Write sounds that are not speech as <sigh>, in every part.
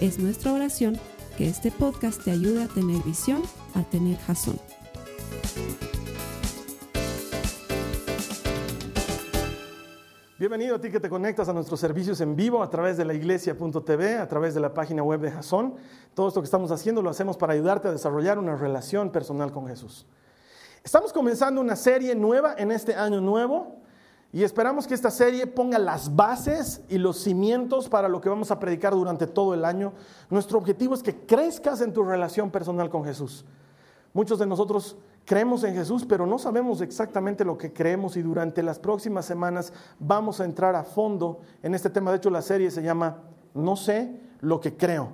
Es nuestra oración que este podcast te ayude a tener visión, a tener jazón. Bienvenido a ti que te conectas a nuestros servicios en vivo a través de la iglesia.tv, a través de la página web de Jason. Todo esto que estamos haciendo lo hacemos para ayudarte a desarrollar una relación personal con Jesús. Estamos comenzando una serie nueva en este año nuevo y esperamos que esta serie ponga las bases y los cimientos para lo que vamos a predicar durante todo el año. Nuestro objetivo es que crezcas en tu relación personal con Jesús. Muchos de nosotros creemos en Jesús, pero no sabemos exactamente lo que creemos y durante las próximas semanas vamos a entrar a fondo en este tema. De hecho, la serie se llama No sé lo que creo.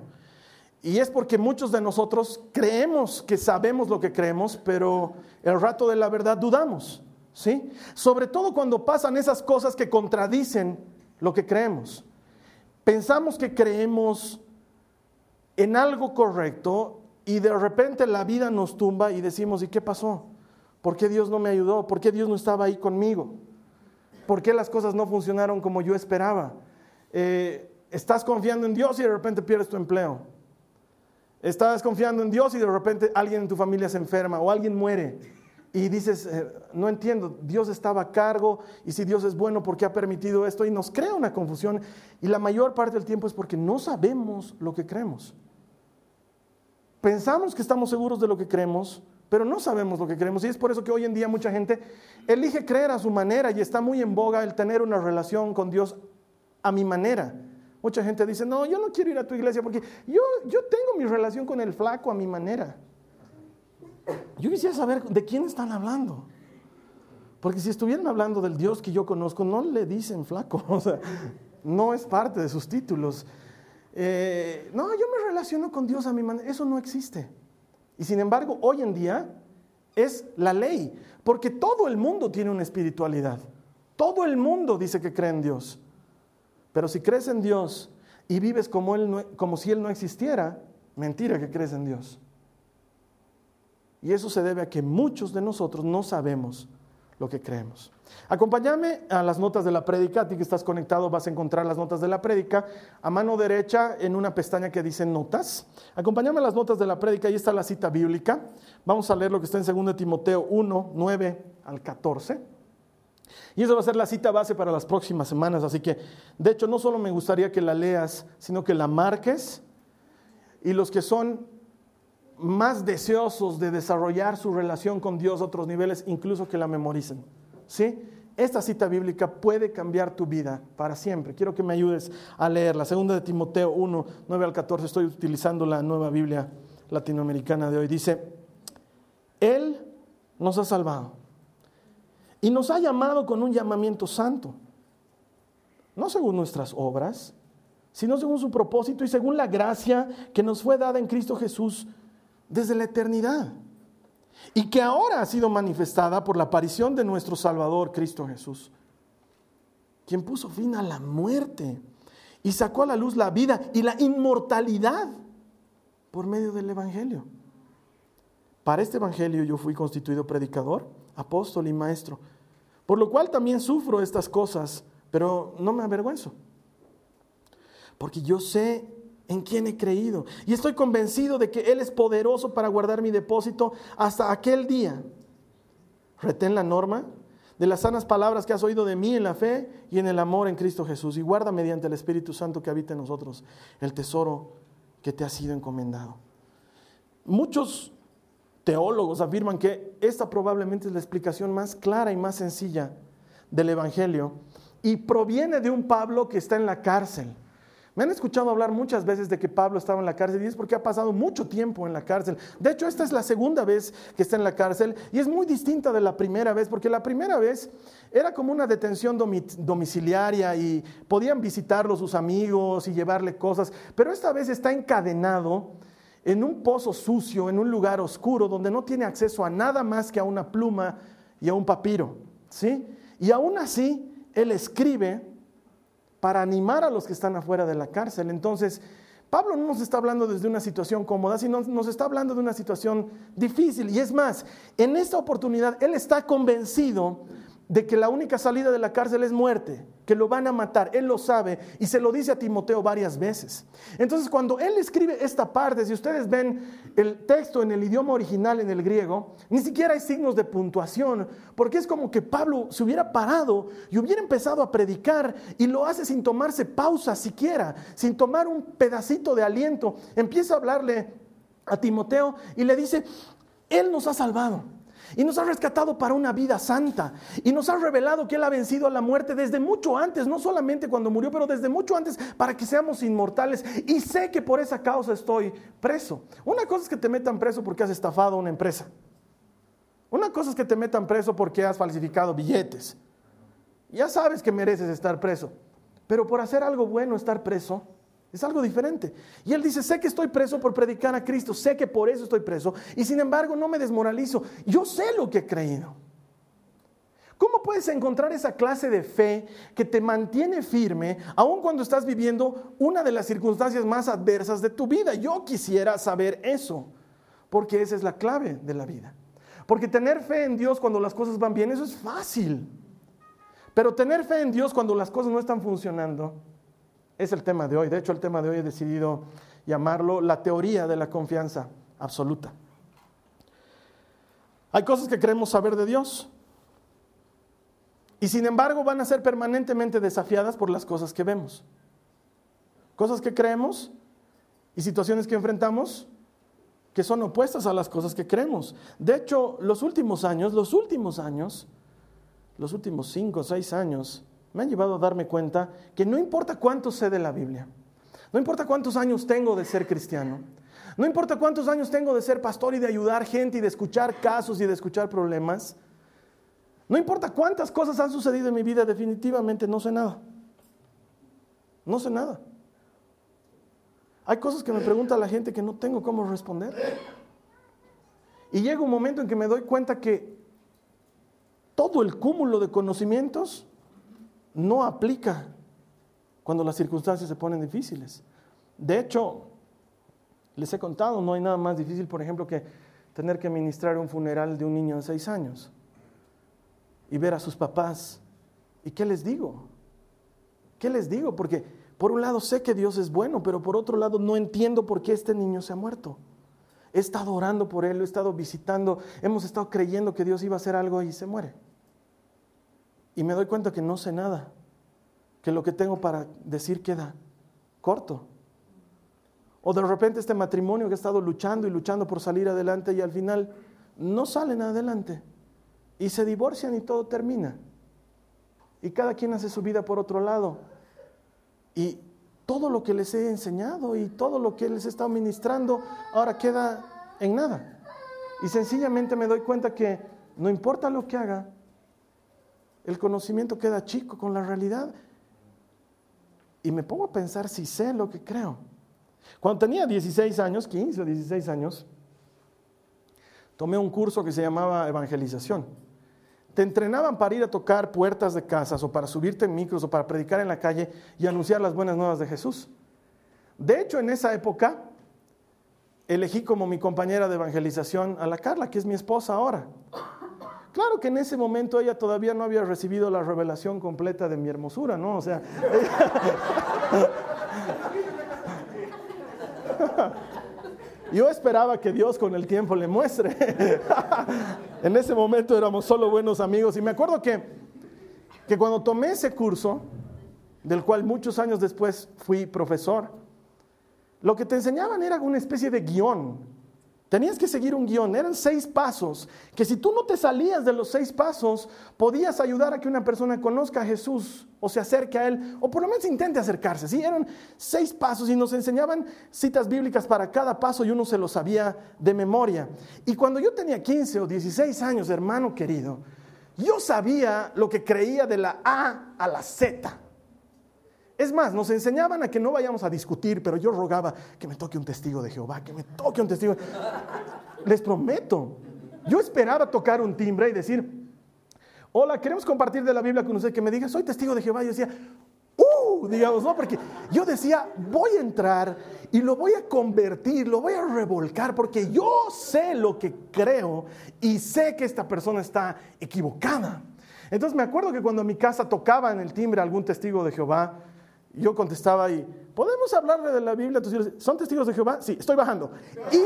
Y es porque muchos de nosotros creemos que sabemos lo que creemos, pero el rato de la verdad dudamos. ¿Sí? Sobre todo cuando pasan esas cosas que contradicen lo que creemos. Pensamos que creemos en algo correcto y de repente la vida nos tumba y decimos, ¿y qué pasó? ¿Por qué Dios no me ayudó? ¿Por qué Dios no estaba ahí conmigo? ¿Por qué las cosas no funcionaron como yo esperaba? Eh, estás confiando en Dios y de repente pierdes tu empleo. Estás confiando en Dios y de repente alguien en tu familia se enferma o alguien muere y dices, eh, no entiendo, Dios estaba a cargo y si Dios es bueno, ¿por qué ha permitido esto? Y nos crea una confusión y la mayor parte del tiempo es porque no sabemos lo que creemos. Pensamos que estamos seguros de lo que creemos, pero no sabemos lo que creemos y es por eso que hoy en día mucha gente elige creer a su manera y está muy en boga el tener una relación con Dios a mi manera. Mucha gente dice, no, yo no quiero ir a tu iglesia porque yo, yo tengo mi relación con el flaco a mi manera. Yo quisiera saber de quién están hablando. Porque si estuvieran hablando del Dios que yo conozco, no le dicen flaco. <laughs> O sea, no es parte de sus títulos. Eh, no, yo me relaciono con Dios a mi manera. Eso no existe. Y sin embargo, hoy en día es la ley. Porque todo el mundo tiene una espiritualidad. Todo el mundo dice que cree en Dios. Pero si crees en Dios y vives como, él como si Él no existiera, mentira que crees en Dios. Y eso se debe a que muchos de nosotros no sabemos lo que creemos. Acompáñame a las notas de la prédica, a ti que estás conectado vas a encontrar las notas de la prédica a mano derecha en una pestaña que dice notas. Acompáñame a las notas de la prédica, ahí está la cita bíblica. Vamos a leer lo que está en 2 Timoteo 1, 9 al 14. Y esa va a ser la cita base para las próximas semanas, así que de hecho no solo me gustaría que la leas, sino que la marques y los que son más deseosos de desarrollar su relación con Dios a otros niveles, incluso que la memoricen. ¿Sí? Esta cita bíblica puede cambiar tu vida para siempre. Quiero que me ayudes a leer la segunda de Timoteo 1, 9 al 14. Estoy utilizando la nueva Biblia latinoamericana de hoy. Dice, Él nos ha salvado y nos ha llamado con un llamamiento santo, no según nuestras obras, sino según su propósito y según la gracia que nos fue dada en Cristo Jesús desde la eternidad y que ahora ha sido manifestada por la aparición de nuestro Salvador Cristo Jesús, quien puso fin a la muerte y sacó a la luz la vida y la inmortalidad por medio del Evangelio. Para este Evangelio yo fui constituido predicador, apóstol y maestro, por lo cual también sufro estas cosas, pero no me avergüenzo, porque yo sé en quién he creído. Y estoy convencido de que Él es poderoso para guardar mi depósito hasta aquel día. Retén la norma de las sanas palabras que has oído de mí en la fe y en el amor en Cristo Jesús. Y guarda mediante el Espíritu Santo que habita en nosotros el tesoro que te ha sido encomendado. Muchos teólogos afirman que esta probablemente es la explicación más clara y más sencilla del Evangelio y proviene de un Pablo que está en la cárcel. Me han escuchado hablar muchas veces de que Pablo estaba en la cárcel y es porque ha pasado mucho tiempo en la cárcel. De hecho, esta es la segunda vez que está en la cárcel y es muy distinta de la primera vez, porque la primera vez era como una detención domiciliaria y podían visitarlo sus amigos y llevarle cosas, pero esta vez está encadenado en un pozo sucio, en un lugar oscuro, donde no tiene acceso a nada más que a una pluma y a un papiro. ¿sí? Y aún así, él escribe para animar a los que están afuera de la cárcel. Entonces, Pablo no nos está hablando desde una situación cómoda, sino nos está hablando de una situación difícil. Y es más, en esta oportunidad él está convencido de que la única salida de la cárcel es muerte, que lo van a matar. Él lo sabe y se lo dice a Timoteo varias veces. Entonces, cuando él escribe esta parte, si ustedes ven el texto en el idioma original, en el griego, ni siquiera hay signos de puntuación, porque es como que Pablo se hubiera parado y hubiera empezado a predicar y lo hace sin tomarse pausa siquiera, sin tomar un pedacito de aliento. Empieza a hablarle a Timoteo y le dice, Él nos ha salvado y nos ha rescatado para una vida santa y nos ha revelado que Él ha vencido a la muerte desde mucho antes, no solamente cuando murió, pero desde mucho antes para que seamos inmortales. Y sé que por esa causa estoy preso. Una cosa es que te metan preso porque has estafado a una empresa. Una cosa es que te metan preso porque has falsificado billetes. Ya sabes que mereces estar preso. Pero por hacer algo bueno, estar preso, es algo diferente. Y él dice, sé que estoy preso por predicar a Cristo, sé que por eso estoy preso, y sin embargo no me desmoralizo. Yo sé lo que he creído. ¿Cómo puedes encontrar esa clase de fe que te mantiene firme aun cuando estás viviendo una de las circunstancias más adversas de tu vida? Yo quisiera saber eso, porque esa es la clave de la vida. Porque tener fe en Dios cuando las cosas van bien, eso es fácil. Pero tener fe en Dios cuando las cosas no están funcionando, es el tema de hoy. De hecho, el tema de hoy he decidido llamarlo la teoría de la confianza absoluta. Hay cosas que queremos saber de Dios y sin embargo van a ser permanentemente desafiadas por las cosas que vemos. Cosas que creemos y situaciones que enfrentamos que son opuestas a las cosas que creemos. De hecho, los últimos años, los últimos años, los últimos cinco o seis años, me han llevado a darme cuenta que no importa cuánto sé de la Biblia, no importa cuántos años tengo de ser cristiano, no importa cuántos años tengo de ser pastor y de ayudar gente y de escuchar casos y de escuchar problemas, no importa cuántas cosas han sucedido en mi vida, definitivamente no sé nada. No sé nada. Hay cosas que me pregunta la gente que no tengo cómo responder. Y llega un momento en que me doy cuenta que todo el cúmulo de conocimientos no aplica cuando las circunstancias se ponen difíciles. De hecho, les he contado, no hay nada más difícil, por ejemplo, que tener que ministrar un funeral de un niño de seis años y ver a sus papás. ¿Y qué les digo? ¿Qué les digo? Porque por un lado sé que Dios es bueno, pero por otro lado no entiendo por qué este niño se ha muerto. He estado orando por él, lo he estado visitando, hemos estado creyendo que Dios iba a hacer algo y se muere y me doy cuenta que no sé nada, que lo que tengo para decir queda corto. O de repente este matrimonio que ha estado luchando y luchando por salir adelante y al final no salen adelante y se divorcian y todo termina. Y cada quien hace su vida por otro lado. Y todo lo que les he enseñado y todo lo que les he estado ministrando ahora queda en nada. Y sencillamente me doy cuenta que no importa lo que haga, el conocimiento queda chico con la realidad. Y me pongo a pensar si sé lo que creo. Cuando tenía 16 años, 15 o 16 años, tomé un curso que se llamaba evangelización. Te entrenaban para ir a tocar puertas de casas o para subirte en micros o para predicar en la calle y anunciar las buenas nuevas de Jesús. De hecho, en esa época elegí como mi compañera de evangelización a la Carla, que es mi esposa ahora. Claro que en ese momento ella todavía no había recibido la revelación completa de mi hermosura, ¿no? O sea, <laughs> yo esperaba que Dios con el tiempo le muestre. <laughs> en ese momento éramos solo buenos amigos y me acuerdo que, que cuando tomé ese curso, del cual muchos años después fui profesor, lo que te enseñaban era una especie de guion Tenías que seguir un guion, eran seis pasos, que si tú no te salías de los seis pasos, podías ayudar a que una persona conozca a Jesús o se acerque a Él, o por lo menos intente acercarse. ¿sí? Eran seis pasos y nos enseñaban citas bíblicas para cada paso y uno se lo sabía de memoria. Y cuando yo tenía 15 o 16 años, hermano querido, yo sabía lo que creía de la A a la Z. Es más, nos enseñaban a que no vayamos a discutir, pero yo rogaba que me toque un testigo de Jehová, que me toque un testigo. Les prometo, yo esperaba tocar un timbre y decir, hola, queremos compartir de la Biblia con usted, que me diga, soy testigo de Jehová. Y yo decía, uh, digamos, ¿no? Porque yo decía, voy a entrar y lo voy a convertir, lo voy a revolcar, porque yo sé lo que creo y sé que esta persona está equivocada. Entonces me acuerdo que cuando en mi casa tocaba en el timbre algún testigo de Jehová, yo contestaba y, ¿podemos hablarle de la Biblia ¿Son testigos de Jehová? Sí, estoy bajando. Y,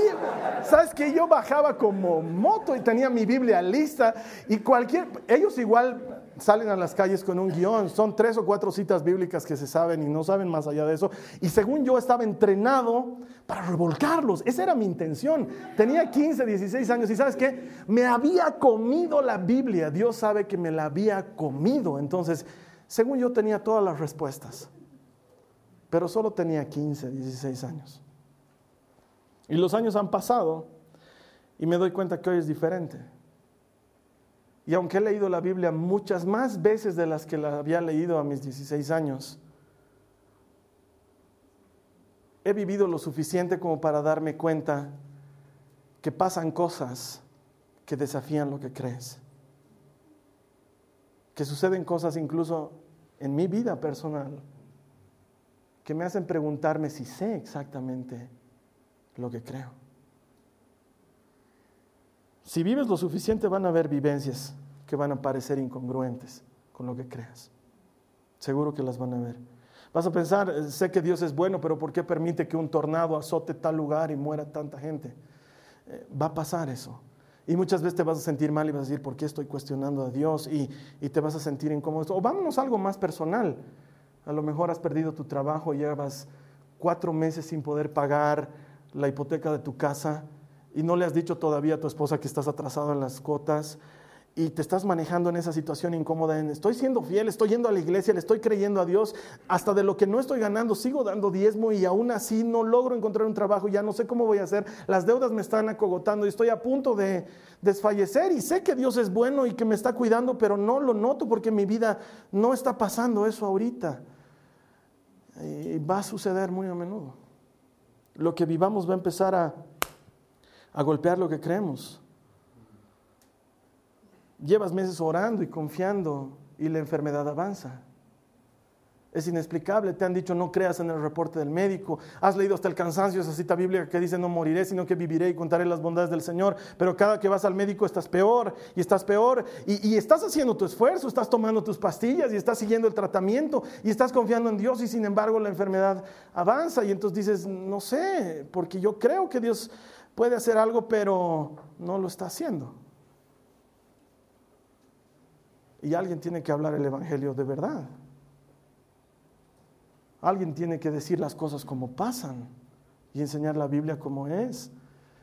¿sabes que Yo bajaba como moto y tenía mi Biblia lista y cualquier, ellos igual salen a las calles con un guion, son tres o cuatro citas bíblicas que se saben y no saben más allá de eso. Y según yo estaba entrenado para revolcarlos, esa era mi intención. Tenía 15, 16 años y ¿sabes qué? Me había comido la Biblia, Dios sabe que me la había comido. Entonces, según yo tenía todas las respuestas pero solo tenía 15, 16 años. Y los años han pasado y me doy cuenta que hoy es diferente. Y aunque he leído la Biblia muchas más veces de las que la había leído a mis 16 años, he vivido lo suficiente como para darme cuenta que pasan cosas que desafían lo que crees. Que suceden cosas incluso en mi vida personal que me hacen preguntarme si sé exactamente lo que creo. Si vives lo suficiente van a haber vivencias que van a parecer incongruentes con lo que creas. Seguro que las van a ver. Vas a pensar, eh, sé que Dios es bueno, pero ¿por qué permite que un tornado azote tal lugar y muera tanta gente? Eh, va a pasar eso. Y muchas veces te vas a sentir mal y vas a decir, ¿por qué estoy cuestionando a Dios? Y, y te vas a sentir incómodo. O vámonos a algo más personal. A lo mejor has perdido tu trabajo, llevas cuatro meses sin poder pagar la hipoteca de tu casa y no le has dicho todavía a tu esposa que estás atrasado en las cuotas y te estás manejando en esa situación incómoda. estoy siendo fiel, estoy yendo a la iglesia, le estoy creyendo a Dios, hasta de lo que no estoy ganando, sigo dando diezmo y aún así no logro encontrar un trabajo, ya no sé cómo voy a hacer, las deudas me están acogotando y estoy a punto de desfallecer y sé que Dios es bueno y que me está cuidando, pero no lo noto porque mi vida no está pasando eso ahorita. Y va a suceder muy a menudo. Lo que vivamos va a empezar a, a golpear lo que creemos. Llevas meses orando y confiando y la enfermedad avanza. Es inexplicable. Te han dicho no creas en el reporte del médico. Has leído hasta el cansancio esa cita bíblica que dice no moriré, sino que viviré y contaré las bondades del Señor. Pero cada que vas al médico estás peor y estás peor. Y, estás haciendo tu esfuerzo, estás tomando tus pastillas y estás siguiendo el tratamiento y estás confiando en Dios y sin embargo la enfermedad avanza. Y entonces dices, no sé, porque yo creo que Dios puede hacer algo, pero no lo está haciendo. Y alguien tiene que hablar el Evangelio de verdad. Alguien tiene que decir las cosas como pasan y enseñar la Biblia como es.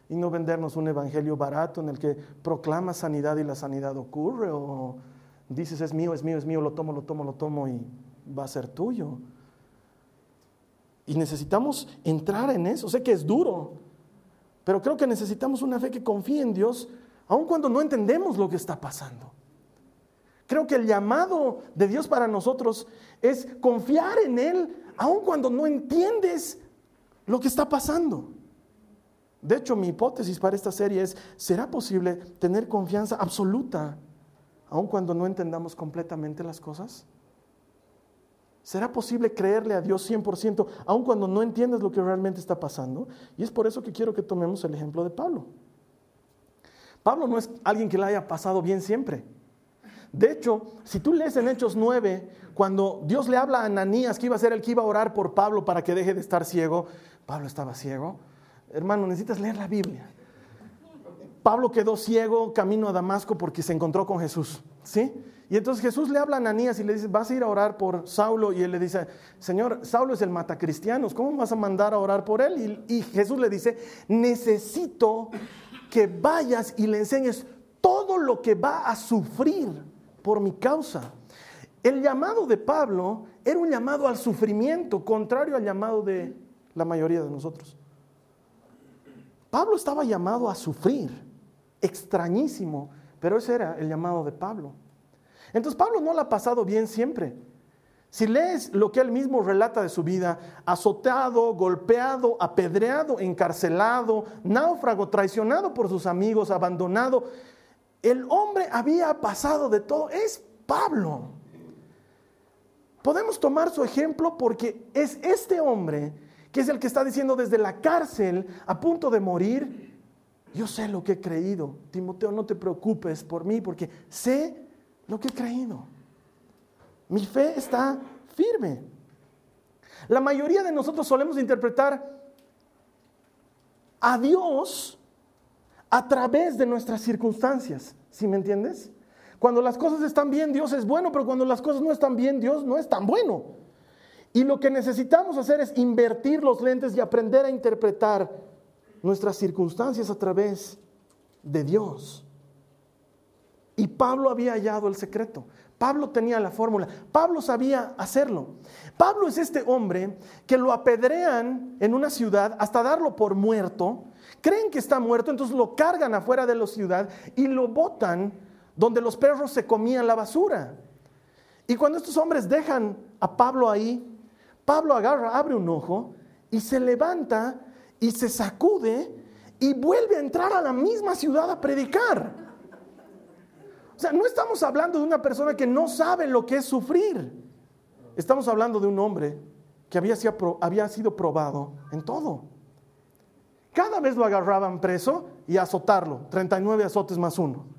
Y no vendernos un evangelio barato en el que proclama sanidad y la sanidad ocurre o dices es mío, es mío, es mío, lo tomo, lo tomo, lo tomo y va a ser tuyo. Y necesitamos entrar en eso. Sé que es duro, pero creo que necesitamos una fe que confíe en Dios, aun cuando no entendemos lo que está pasando. Creo que el llamado de Dios para nosotros es confiar en Él aun cuando no entiendes lo que está pasando. De hecho, mi hipótesis para esta serie es, ¿será posible tener confianza absoluta aun cuando no entendamos completamente las cosas? ¿Será posible creerle a Dios 100% aun cuando no entiendes lo que realmente está pasando? Y es por eso que quiero que tomemos el ejemplo de Pablo. Pablo no es alguien que le haya pasado bien siempre. De hecho, si tú lees en Hechos 9, cuando Dios le habla a Ananías que iba a ser el que iba a orar por Pablo para que deje de estar ciego, Pablo estaba ciego. Hermano, necesitas leer la Biblia. Pablo quedó ciego camino a Damasco porque se encontró con Jesús, ¿sí? Y entonces Jesús le habla a Ananías y le dice, vas a ir a orar por Saulo. Y él le dice, Señor, Saulo es el matacristianos, ¿cómo vas a mandar a orar por él? Y, y Jesús le dice, necesito que vayas y le enseñes todo lo que va a sufrir por mi causa. El llamado de Pablo era un llamado al sufrimiento, contrario al llamado de la mayoría de nosotros. Pablo estaba llamado a sufrir, extrañísimo, pero ese era el llamado de Pablo. Entonces Pablo no lo ha pasado bien siempre. Si lees lo que él mismo relata de su vida, azotado, golpeado, apedreado, encarcelado, náufrago, traicionado por sus amigos, abandonado, el hombre había pasado de todo. Es Pablo. Podemos tomar su ejemplo porque es este hombre que es el que está diciendo desde la cárcel, a punto de morir, yo sé lo que he creído. Timoteo, no te preocupes por mí porque sé lo que he creído. Mi fe está firme. La mayoría de nosotros solemos interpretar a Dios a través de nuestras circunstancias. ¿Sí me entiendes? Cuando las cosas están bien, Dios es bueno, pero cuando las cosas no están bien, Dios no es tan bueno. Y lo que necesitamos hacer es invertir los lentes y aprender a interpretar nuestras circunstancias a través de Dios. Y Pablo había hallado el secreto. Pablo tenía la fórmula. Pablo sabía hacerlo. Pablo es este hombre que lo apedrean en una ciudad hasta darlo por muerto. Creen que está muerto, entonces lo cargan afuera de la ciudad y lo botan donde los perros se comían la basura. Y cuando estos hombres dejan a Pablo ahí, Pablo agarra, abre un ojo y se levanta y se sacude y vuelve a entrar a la misma ciudad a predicar. O sea, no estamos hablando de una persona que no sabe lo que es sufrir. Estamos hablando de un hombre que había, sido probado en todo. Cada vez lo agarraban preso y azotarlo, 39 azotes más uno.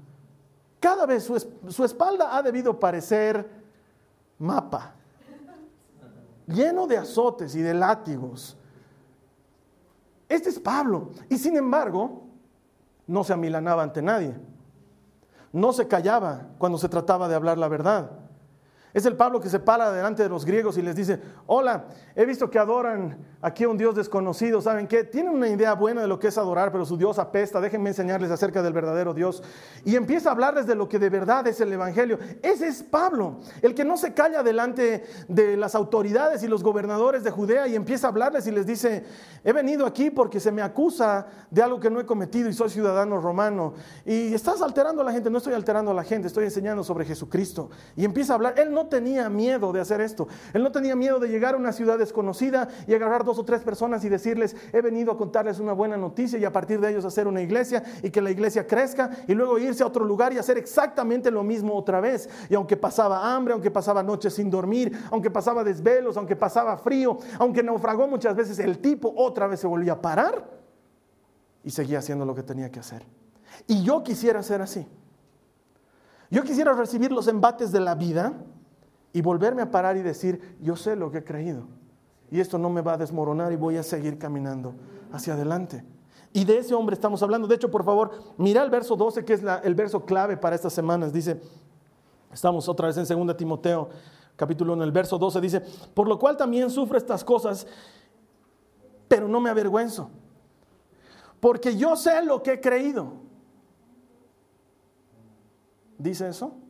Cada vez su, espalda ha debido parecer mapa, lleno de azotes y de látigos. Este es Pablo. Y sin embargo, no se amilanaba ante nadie. No se callaba cuando se trataba de hablar la verdad. Es el Pablo que se para delante de los griegos y les dice, hola, he visto que adoran aquí a un Dios desconocido, ¿saben qué? Tienen una idea buena de lo que es adorar, pero su Dios apesta, déjenme enseñarles acerca del verdadero Dios. Y empieza a hablarles de lo que de verdad es el Evangelio. Ese es Pablo, el que no se calla delante de las autoridades y los gobernadores de Judea y empieza a hablarles y les dice, he venido aquí porque se me acusa de algo que no he cometido y soy ciudadano romano. Y estás alterando a la gente, no estoy alterando a la gente, estoy enseñando sobre Jesucristo. Y empieza a hablar, él no tenía miedo de hacer esto. Él no tenía miedo de llegar a una ciudad desconocida y agarrar dos o tres personas y decirles, he venido a contarles una buena noticia y a partir de ellos hacer una iglesia y que la iglesia crezca y luego irse a otro lugar y hacer exactamente lo mismo otra vez. Y aunque pasaba hambre, aunque pasaba noches sin dormir, aunque pasaba desvelos, aunque pasaba frío, aunque naufragó muchas veces, el tipo otra vez se volvía a parar y seguía haciendo lo que tenía que hacer. Y yo quisiera ser así. Yo quisiera recibir los embates de la vida y volverme a parar y decir, yo sé lo que he creído. Y esto no me va a desmoronar y voy a seguir caminando hacia adelante. Y de ese hombre estamos hablando. De hecho, por favor, mira el verso 12, que es el verso clave para estas semanas. Dice, estamos otra vez en 2 Timoteo, capítulo 1, el verso 12 dice, por lo cual también sufro estas cosas, pero no me avergüenzo, porque yo sé lo que he creído. ¿Dice eso?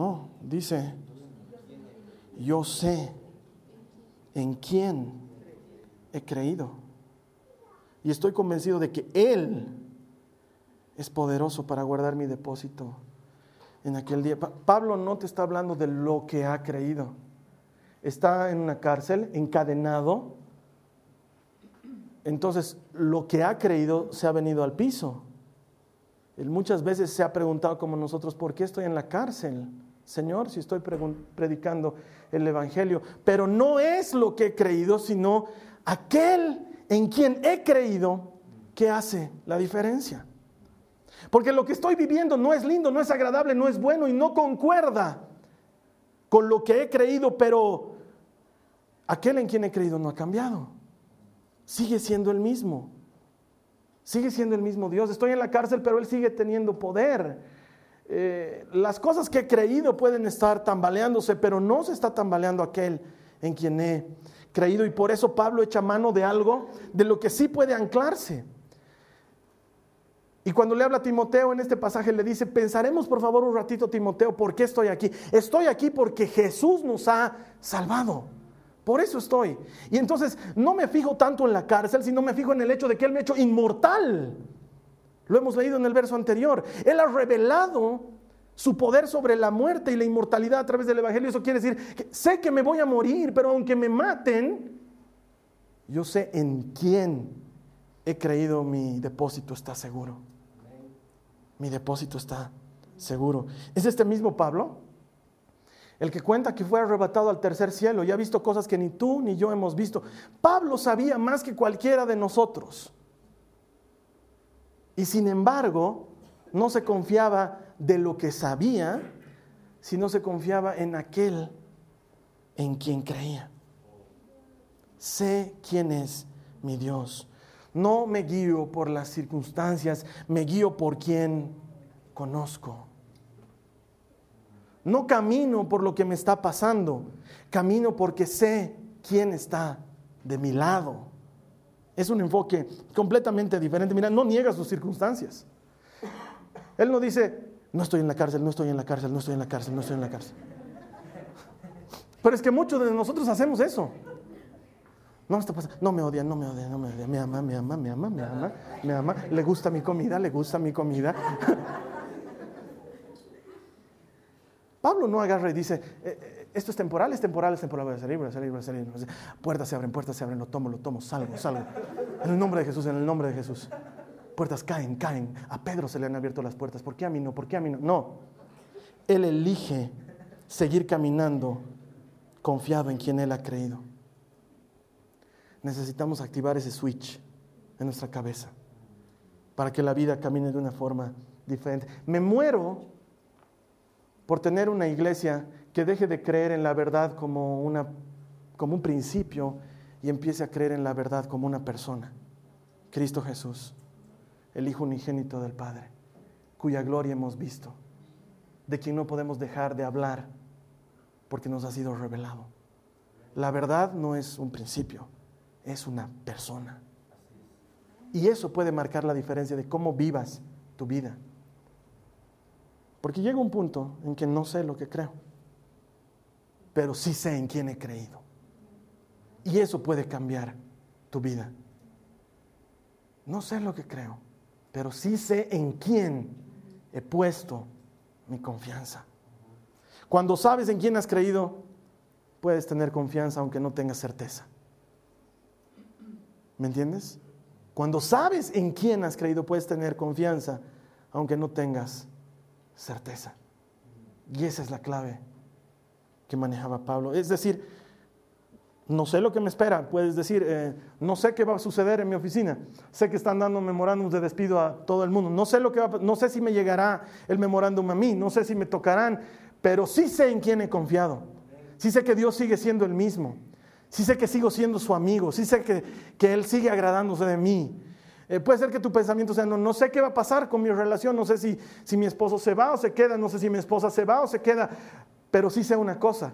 No, dice, yo sé en quién he creído. Y estoy convencido de que Él es poderoso para guardar mi depósito en aquel día. Pablo no te está hablando de lo que ha creído. Está en una cárcel, encadenado. Entonces, lo que ha creído se ha venido al piso. Él muchas veces se ha preguntado como nosotros, ¿por qué estoy en la cárcel? Señor, si estoy predicando el Evangelio. Pero no es lo que he creído, sino aquel en quien he creído que hace la diferencia. Porque lo que estoy viviendo no es lindo, no es agradable, no es bueno y no concuerda con lo que he creído, pero aquel en quien he creído no ha cambiado. Sigue siendo el mismo. Sigue siendo el mismo Dios. Estoy en la cárcel, pero Él sigue teniendo poder. Eh, las cosas que he creído pueden estar tambaleándose, pero no se está tambaleando aquel en quien he creído. Y por eso Pablo echa mano de algo de lo que sí puede anclarse. Y cuando le habla a Timoteo en este pasaje le dice, pensaremos por favor un ratito Timoteo, ¿por qué estoy aquí? Estoy aquí porque Jesús nos ha salvado. Por eso estoy. Y entonces no me fijo tanto en la cárcel, sino me fijo en el hecho de que Él me ha hecho inmortal. Lo hemos leído en el verso anterior. Él ha revelado su poder sobre la muerte y la inmortalidad a través del Evangelio. Eso quiere decir que sé que me voy a morir, pero aunque me maten, yo sé en quién he creído mi depósito está seguro. Mi depósito está seguro. Es este mismo Pablo el que cuenta que fue arrebatado al tercer cielo y ha visto cosas que ni tú ni yo hemos visto. Pablo sabía más que cualquiera de nosotros. Y sin embargo, no se confiaba de lo que sabía, sino se confiaba en aquel en quien creía. Sé quién es mi Dios. No me guío por las circunstancias, me guío por quien conozco. No camino por lo que me está pasando, camino porque sé quién está de mi lado. Es un enfoque completamente diferente. Mira, no niega sus circunstancias. Él no dice, no estoy en la cárcel, no estoy en la cárcel, no estoy en la cárcel, no estoy en la cárcel. Pero es que muchos de nosotros hacemos eso. No está pasando, no me odia, no me odia, no me odia. Me ama, me ama, me ama, me ama, me ama. Le gusta mi comida, le gusta mi comida. Pablo no agarra y dice, eh, eh, esto es temporal, es temporal, es temporal, voy a salir, voy a salir, voy a salir. Puertas se abren, puertas se abren, lo tomo, lo tomo, salgo, salgo. En el nombre de Jesús, en el nombre de Jesús. Puertas caen, caen. A Pedro se le han abierto las puertas. ¿Por qué a mí no? ¿Por qué a mí no? No. Él elige seguir caminando confiado en quien Él ha creído. Necesitamos activar ese switch en nuestra cabeza para que la vida camine de una forma diferente. Me muero por tener una iglesia que deje de creer en la verdad como, una, como un principio y empiece a creer en la verdad como una persona. Cristo Jesús, el Hijo unigénito del Padre, cuya gloria hemos visto, de quien no podemos dejar de hablar porque nos ha sido revelado. La verdad no es un principio, es una persona. Y eso puede marcar la diferencia de cómo vivas tu vida. Porque llega un punto en que no sé lo que creo, pero sí sé en quién he creído. Y eso puede cambiar tu vida. No sé lo que creo, pero sí sé en quién he puesto mi confianza. Cuando sabes en quién has creído, puedes tener confianza aunque no tengas certeza. ¿Me entiendes? Cuando sabes en quién has creído, puedes tener confianza aunque no tengas certeza. Y esa es la clave que manejaba Pablo. Es decir, no sé lo que me espera. Puedes decir, eh, no sé qué va a suceder en mi oficina. Sé que están dando memorándums de despido a todo el mundo. No sé, lo que no sé si me llegará el memorándum a mí. No sé si me tocarán. Pero sí sé en quién he confiado. Sí sé que Dios sigue siendo el mismo. Sí sé que sigo siendo su amigo. Sí sé que, que Él sigue agradándose de mí. Eh, puede ser que tu pensamiento sea, no, no, sé qué va a pasar con mi relación, no sé si, si mi esposo se va o se queda, no sé si mi esposa se va o se queda, pero sí sé una cosa,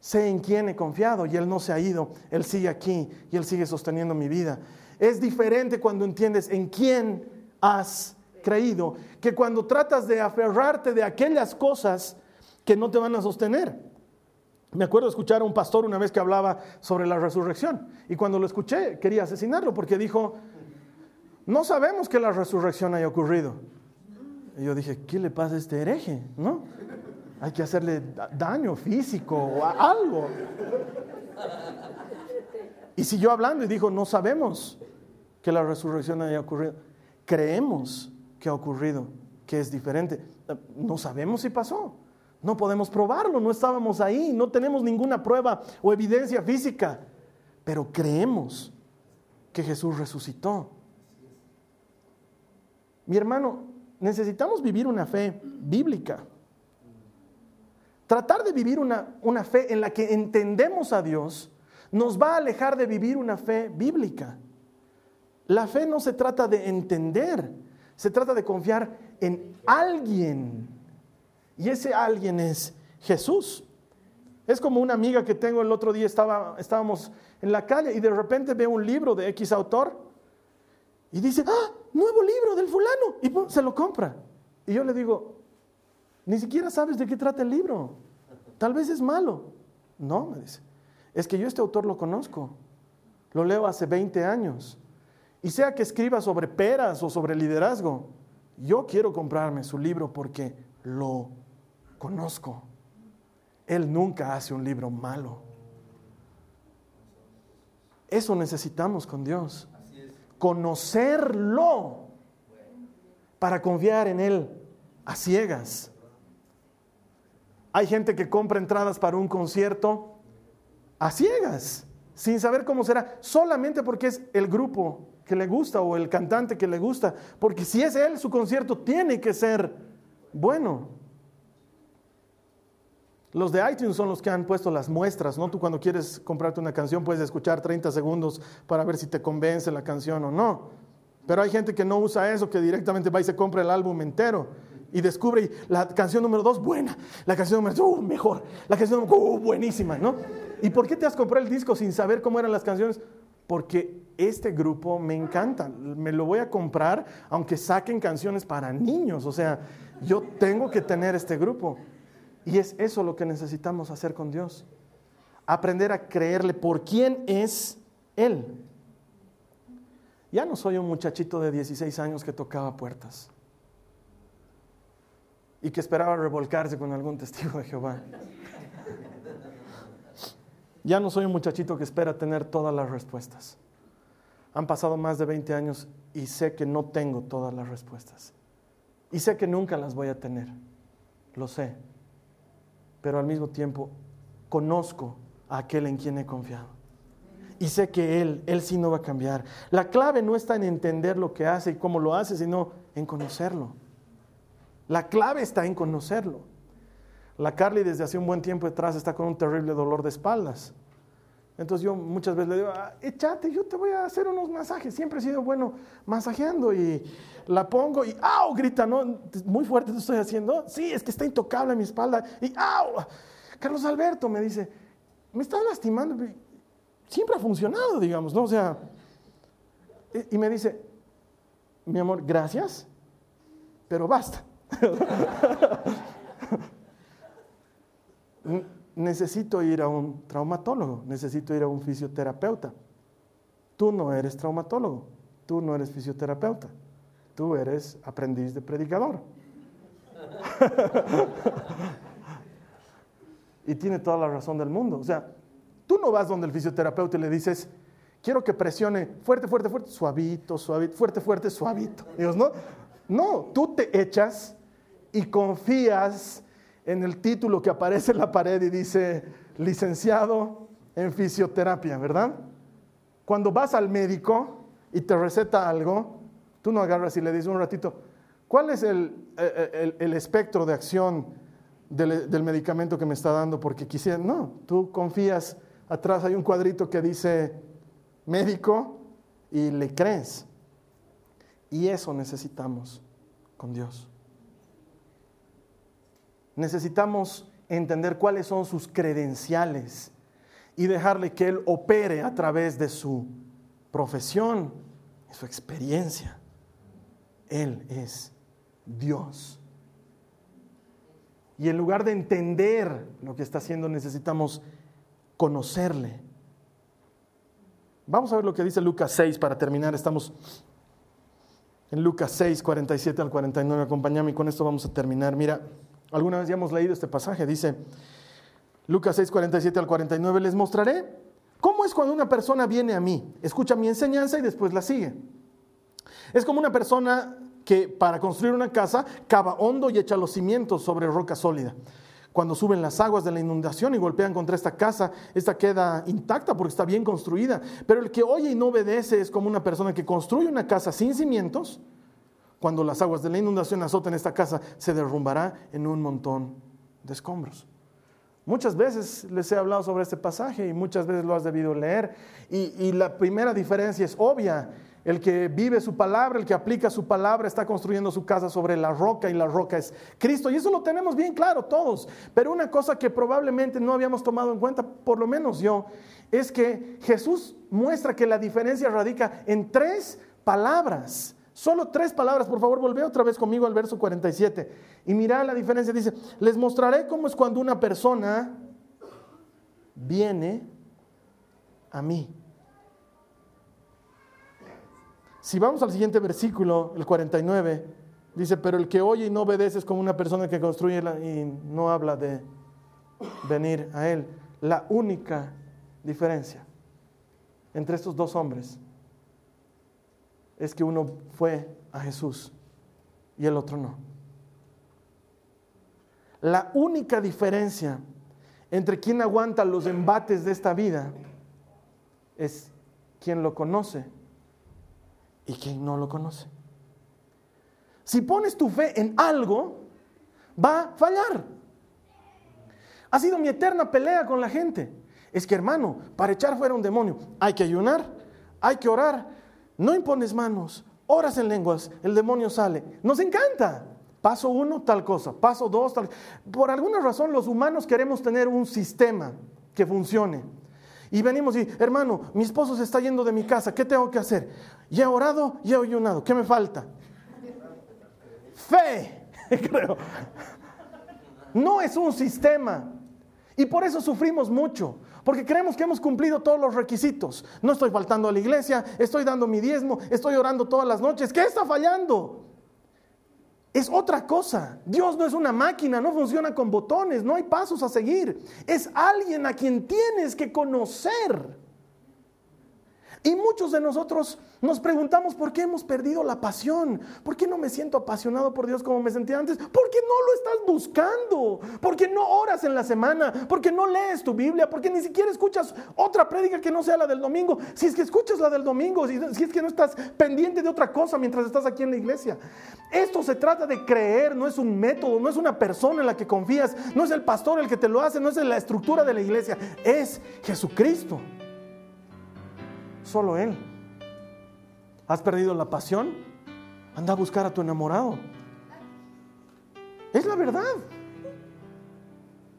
sé en quién he confiado y Él no se ha ido, Él sigue aquí y Él sigue sosteniendo mi vida. Es diferente cuando entiendes en quién has creído que cuando tratas de aferrarte de aquellas cosas que no te van a sostener. Me acuerdo escuchar a un pastor una vez que hablaba sobre la resurrección y cuando lo escuché quería asesinarlo porque dijo, no sabemos que la resurrección haya ocurrido. Y yo dije, ¿qué le pasa a este hereje? ¿No? Hay que hacerle daño físico o algo. Y siguió hablando y dijo, no sabemos que la resurrección haya ocurrido. Creemos que ha ocurrido, que es diferente. No sabemos si pasó. No podemos probarlo, no estábamos ahí, no tenemos ninguna prueba o evidencia física. Pero creemos que Jesús resucitó mi hermano, necesitamos vivir una fe bíblica. Tratar de vivir una, una, fe en la que entendemos a Dios nos va a alejar de vivir una fe bíblica. La fe no se trata de entender, se trata de confiar en alguien. Y ese alguien es Jesús. Es como una amiga que tengo el otro día, estaba, estábamos en la calle y de repente ve un libro de X autor y dice, ah, nuevo libro del fulano. Y se lo compra. Y yo le digo, ni siquiera sabes de qué trata el libro. Tal vez es malo. No, me dice. Es que yo este autor lo conozco. Lo leo hace 20 años. Y sea que escriba sobre peras o sobre liderazgo, yo quiero comprarme su libro porque lo conozco. Él nunca hace un libro malo. Eso necesitamos con Dios. Conocerlo para confiar en Él a ciegas. Hay gente que compra entradas para un concierto a ciegas, sin saber cómo será, solamente porque es el grupo que le gusta o el cantante que le gusta, porque si es él, su concierto tiene que ser bueno. Los de iTunes son los que han puesto las muestras, ¿no? Tú cuando quieres comprarte una canción puedes escuchar 30 segundos para ver si te convence la canción o no. Pero hay gente que no usa eso, que directamente va y se compra el álbum entero y descubre la canción número dos, buena, la canción número dos, uh, mejor, la canción número uh, buenísima, ¿no? ¿Y por qué te has comprado el disco sin saber cómo eran las canciones? Porque este grupo me encanta, me lo voy a comprar aunque saquen canciones para niños, o sea, yo tengo que tener este grupo. Y es eso lo que necesitamos hacer con Dios. Aprender a creerle por quién es Él. Ya no soy un muchachito de 16 años que tocaba puertas y que esperaba revolcarse con algún testigo de Jehová. Ya no soy un muchachito que espera tener todas las respuestas. Han pasado más de 20 años y sé que no tengo todas las respuestas. Y sé que nunca las voy a tener. Lo sé pero al mismo tiempo conozco a aquel en quien he confiado. Y sé que Él, Él sí no va a cambiar. La clave no está en entender lo que hace y cómo lo hace, sino en conocerlo. La clave está en conocerlo. La Carly desde hace un buen tiempo atrás está con un terrible dolor de espaldas. Entonces yo muchas veces le digo, ah, échate, yo te voy a hacer unos masajes. Siempre he sido bueno masajeando y la pongo y ¡au! grita, ¿no? Muy fuerte te estoy haciendo. Sí, es que está intocable mi espalda. Y ¡au! Carlos Alberto me dice, me está lastimando. Siempre ha funcionado, digamos, ¿no? O sea, y me dice, mi amor, gracias, pero basta. <laughs> <laughs> necesito ir a un traumatólogo, necesito ir a un fisioterapeuta. Tú no eres traumatólogo, tú no eres fisioterapeuta, tú eres aprendiz de predicador. <laughs> y tiene toda la razón del mundo. O sea, tú no vas donde el fisioterapeuta y le dices, quiero que presione fuerte, fuerte, fuerte, suavito, suavito, fuerte, fuerte, suavito. Dios, no, no, tú te echas y confías en el título que aparece en la pared y dice licenciado en fisioterapia, ¿verdad? Cuando vas al médico y te receta algo, tú no agarras y le dices un ratito, ¿cuál es el, espectro de acción del, del, medicamento que me está dando? Porque quisiera, no, tú confías, atrás hay un cuadrito que dice médico y le crees. Y eso necesitamos con Dios necesitamos entender cuáles son sus credenciales y dejarle que Él opere a través de su profesión y su experiencia. Él es Dios. Y en lugar de entender lo que está haciendo, necesitamos conocerle. Vamos a ver lo que dice Lucas 6 para terminar. Estamos en Lucas 6, 47 al 49. Acompáñame y con esto vamos a terminar. Mira. Alguna vez ya hemos leído este pasaje, dice Lucas 6, 47 al 49, les mostraré cómo es cuando una persona viene a mí, escucha mi enseñanza y después la sigue. Es como una persona que para construir una casa cava hondo y echa los cimientos sobre roca sólida. Cuando suben las aguas de la inundación y golpean contra esta casa, esta queda intacta porque está bien construida. Pero el que oye y no obedece es como una persona que construye una casa sin cimientos cuando las aguas de la inundación azoten esta casa, se derrumbará en un montón de escombros. Muchas veces les he hablado sobre este pasaje y muchas veces lo has debido leer. Y, la primera diferencia es obvia. El que vive su palabra, el que aplica su palabra, está construyendo su casa sobre la roca y la roca es Cristo. Y eso lo tenemos bien claro todos. Pero una cosa que probablemente no habíamos tomado en cuenta, por lo menos yo, es que Jesús muestra que la diferencia radica en tres palabras. Solo tres palabras, por favor, volvé otra vez conmigo al verso 47 y mira la diferencia. Dice, les mostraré cómo es cuando una persona viene a mí. Si vamos al siguiente versículo, el 49, Dice, pero el que oye y no obedece es como una persona que construye y no habla de venir a Él. La única diferencia entre estos dos hombres es que uno fue a Jesús y el otro no. La única diferencia entre quien aguanta los embates de esta vida es quien lo conoce y quien no lo conoce. Si pones tu fe en algo, va a fallar. Ha sido mi eterna pelea con la gente. Es que hermano, para echar fuera un demonio hay que ayunar, hay que orar, no impones manos, oras en lenguas, el demonio sale. Nos encanta. Paso uno, tal cosa. Paso dos, tal. Por alguna razón los humanos queremos tener un sistema que funcione. Y venimos y, hermano, mi esposo se está yendo de mi casa, ¿qué tengo que hacer? Ya he orado, ya he ayunado, ¿qué me falta? Fe, <laughs> creo. No es un sistema. Y por eso sufrimos mucho, porque creemos que hemos cumplido todos los requisitos. No estoy faltando a la iglesia, estoy dando mi diezmo, estoy orando todas las noches. ¿Qué está fallando? Es otra cosa. Dios no es una máquina, no funciona con botones, no hay pasos a seguir. Es alguien a quien tienes que conocer. Y muchos de nosotros nos preguntamos por qué hemos perdido la pasión, por qué no me siento apasionado por Dios como me sentía antes, por qué no lo estás buscando, por qué no oras en la semana, por qué no lees tu Biblia, por qué ni siquiera escuchas otra prédica que no sea la del domingo, si es que escuchas la del domingo, si es que no estás pendiente de otra cosa mientras estás aquí en la iglesia. Esto se trata de creer, no es un método, no es una persona en la que confías, no es el pastor el que te lo hace, no es la estructura de la iglesia, es Jesucristo solo Él. ¿Has perdido la pasión? Anda a buscar a tu enamorado. Es la verdad.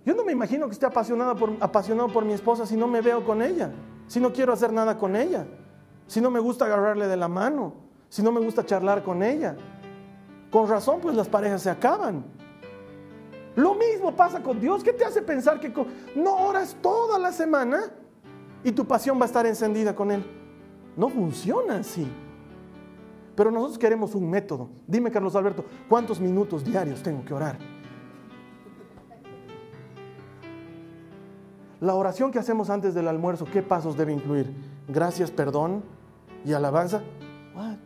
Yo no me imagino que esté apasionado por, apasionado por mi esposa si no me veo con ella, si no quiero hacer nada con ella, si no me gusta agarrarle de la mano, si no me gusta charlar con ella. Con razón, pues las parejas se acaban. Lo mismo pasa con Dios. ¿Qué te hace pensar que no oras toda la semana y tu pasión va a estar encendida con Él? No funciona así. Pero nosotros queremos un método. Dime, Carlos Alberto, ¿cuántos minutos diarios tengo que orar? La oración que hacemos antes del almuerzo, ¿qué pasos debe incluir? Gracias, perdón y alabanza. What?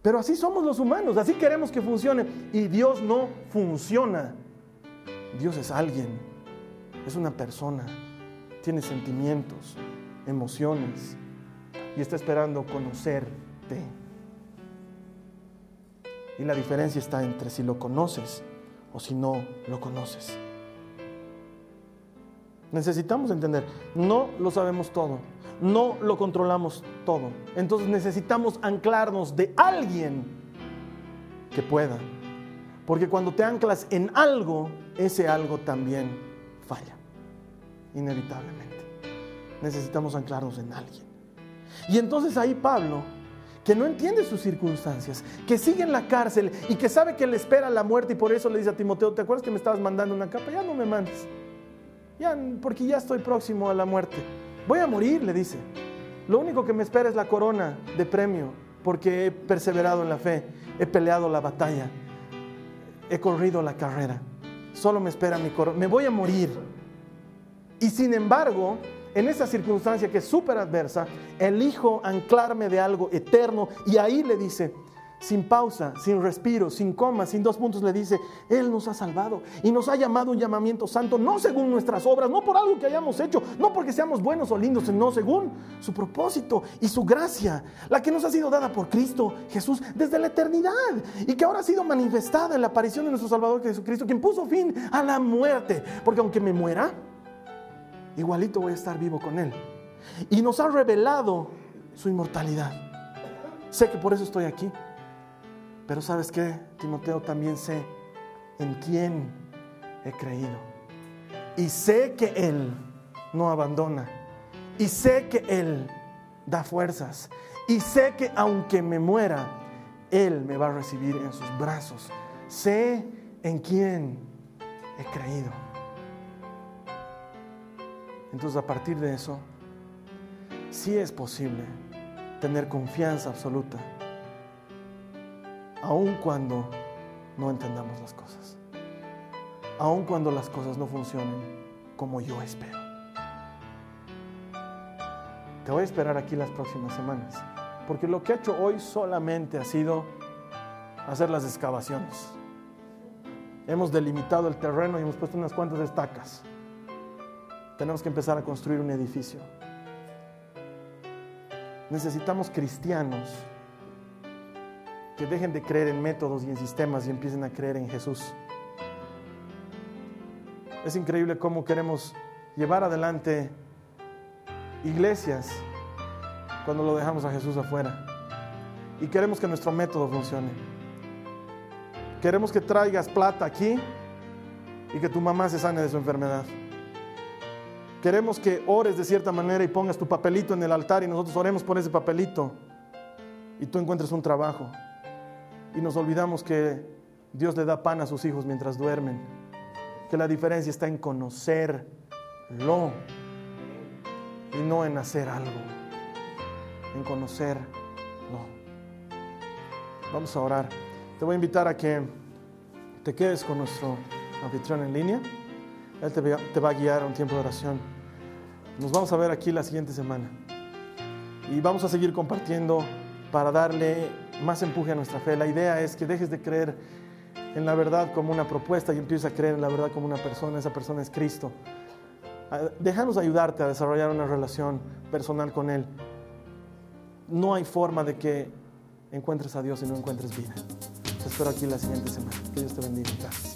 Pero así somos los humanos, así queremos que funcione. Y Dios no funciona. Dios es alguien, es una persona, tiene sentimientos, emociones y está esperando conocerte. Y la diferencia está entre si lo conoces o si no lo conoces. Necesitamos entender, no lo sabemos todo, no lo controlamos todo. Entonces necesitamos anclarnos de alguien que pueda. Porque cuando te anclas en algo, ese algo también falla, inevitablemente necesitamos anclarnos en alguien. Y entonces ahí Pablo, que no entiende sus circunstancias, que sigue en la cárcel y que sabe que le espera la muerte y por eso le dice a Timoteo, ¿te acuerdas que me estabas mandando una capa? Ya no me mandes. Ya, porque ya estoy próximo a la muerte. Voy a morir, le dice. Lo único que me espera es la corona de premio, porque he perseverado en la fe, he peleado la batalla, he corrido la carrera. Solo me espera mi corona. Me voy a morir. Y sin embargo, en esa circunstancia que es súper adversa, elijo anclarme de algo eterno y ahí le dice, sin pausa, sin respiro, sin coma, sin dos puntos, le dice, Él nos ha salvado y nos ha llamado un llamamiento santo, no según nuestras obras, no por algo que hayamos hecho, no porque seamos buenos o lindos, sino según su propósito y su gracia, la que nos ha sido dada por Cristo Jesús desde la eternidad y que ahora ha sido manifestada en la aparición de nuestro Salvador Jesucristo, quien puso fin a la muerte, porque aunque me muera, igualito voy a estar vivo con Él. Y nos ha revelado su inmortalidad. Sé que por eso estoy aquí. Pero sabes qué, Timoteo, también sé en quién he creído. Y sé que Él no abandona. Y sé que Él da fuerzas. Y sé que aunque me muera, Él me va a recibir en sus brazos. Sé en quién he creído. Entonces a partir de eso, sí es posible tener confianza absoluta aun cuando no entendamos las cosas, aun cuando las cosas no funcionen como yo espero. Te voy a esperar aquí las próximas semanas, porque lo que he hecho hoy solamente ha sido hacer las excavaciones. Hemos delimitado el terreno y hemos puesto unas cuantas estacas. Tenemos que empezar a construir un edificio. Necesitamos cristianos que dejen de creer en métodos y en sistemas y empiecen a creer en Jesús. Es increíble cómo queremos llevar adelante iglesias cuando lo dejamos a Jesús afuera. Y queremos que nuestro método funcione. Queremos que traigas plata aquí y que tu mamá se sane de su enfermedad. Queremos que ores de cierta manera y pongas tu papelito en el altar y nosotros oremos por ese papelito y tú encuentres un trabajo. Y nos olvidamos que Dios le da pan a sus hijos mientras duermen. Que la diferencia está en conocerlo y no en hacer algo. En conocerlo. Vamos a orar. Te voy a invitar a que te quedes con nuestro anfitrión en línea. Él te va a guiar a un tiempo de oración. Nos vamos a ver aquí la siguiente semana. Y vamos a seguir compartiendo para darle más empuje a nuestra fe. La idea es que dejes de creer en la verdad como una propuesta y empieces a creer en la verdad como una persona. Esa persona es Cristo. Ah, déjanos ayudarte a desarrollar una relación personal con Él. No hay forma de que encuentres a Dios y no encuentres vida. Te espero aquí la siguiente semana. Que Dios te bendiga. Gracias.